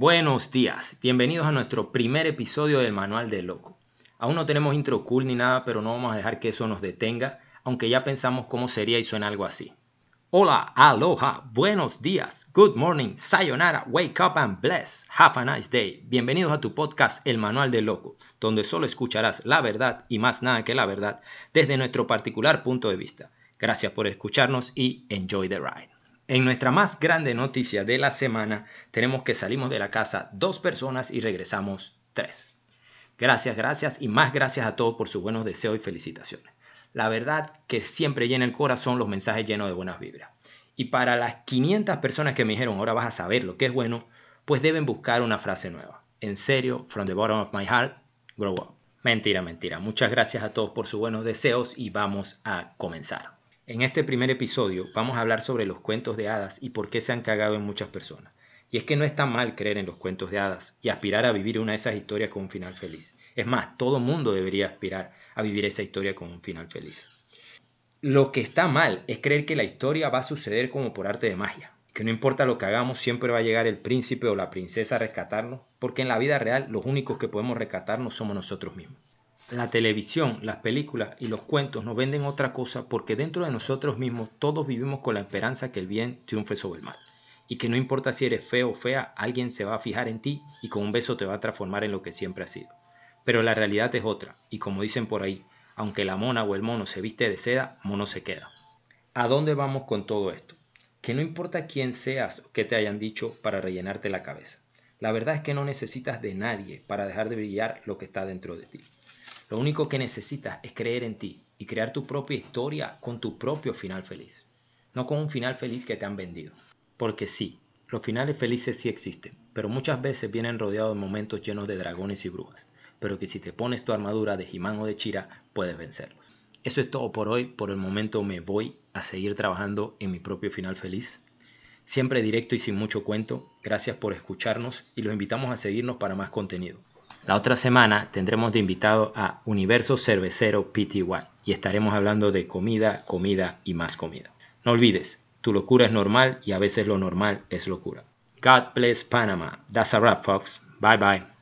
Buenos días, bienvenidos a nuestro primer episodio del Manual del Loco. Aún no tenemos intro cool ni nada, pero no vamos a dejar que eso nos detenga, aunque ya pensamos cómo sería y suena algo así. Hola, aloha, buenos días, good morning, sayonara, wake up and bless, have a nice day. Bienvenidos a tu podcast El Manual del Loco, donde solo escucharás la verdad y más nada que la verdad desde nuestro particular punto de vista. Gracias por escucharnos y enjoy the ride. En nuestra más grande noticia de la semana, tenemos que salimos de la casa dos personas y regresamos tres. Gracias, gracias y más gracias a todos por sus buenos deseos y felicitaciones. La verdad que siempre llena el corazón los mensajes llenos de buenas vibras. Y para las 500 personas que me dijeron, ahora vas a saber lo que es bueno, pues deben buscar una frase nueva. En serio, from the bottom of my heart, grow up. Mentira, mentira. Muchas gracias a todos por sus buenos deseos y vamos a comenzar. En este primer episodio vamos a hablar sobre los cuentos de hadas y por qué se han cagado en muchas personas. Y es que no está mal creer en los cuentos de hadas y aspirar a vivir una de esas historias con un final feliz. Es más, todo mundo debería aspirar a vivir esa historia con un final feliz. Lo que está mal es creer que la historia va a suceder como por arte de magia, que no importa lo que hagamos siempre va a llegar el príncipe o la princesa a rescatarnos, porque en la vida real los únicos que podemos rescatarnos somos nosotros mismos. La televisión, las películas y los cuentos nos venden otra cosa porque dentro de nosotros mismos todos vivimos con la esperanza que el bien triunfe sobre el mal. Y que no importa si eres feo o fea, alguien se va a fijar en ti y con un beso te va a transformar en lo que siempre has sido. Pero la realidad es otra, y como dicen por ahí, aunque la mona o el mono se viste de seda, mono se queda. ¿A dónde vamos con todo esto? Que no importa quién seas o qué te hayan dicho para rellenarte la cabeza. La verdad es que no necesitas de nadie para dejar de brillar lo que está dentro de ti. Lo único que necesitas es creer en ti y crear tu propia historia con tu propio final feliz. No con un final feliz que te han vendido. Porque sí, los finales felices sí existen, pero muchas veces vienen rodeados de momentos llenos de dragones y brujas, pero que si te pones tu armadura de Jimán o de Chira, puedes vencerlos. Eso es todo por hoy, por el momento me voy a seguir trabajando en mi propio final feliz. Siempre directo y sin mucho cuento, gracias por escucharnos y los invitamos a seguirnos para más contenido. La otra semana tendremos de invitado a Universo Cervecero PTY y estaremos hablando de comida, comida y más comida. No olvides, tu locura es normal y a veces lo normal es locura. God bless Panama. That's a wrap, folks. Bye bye.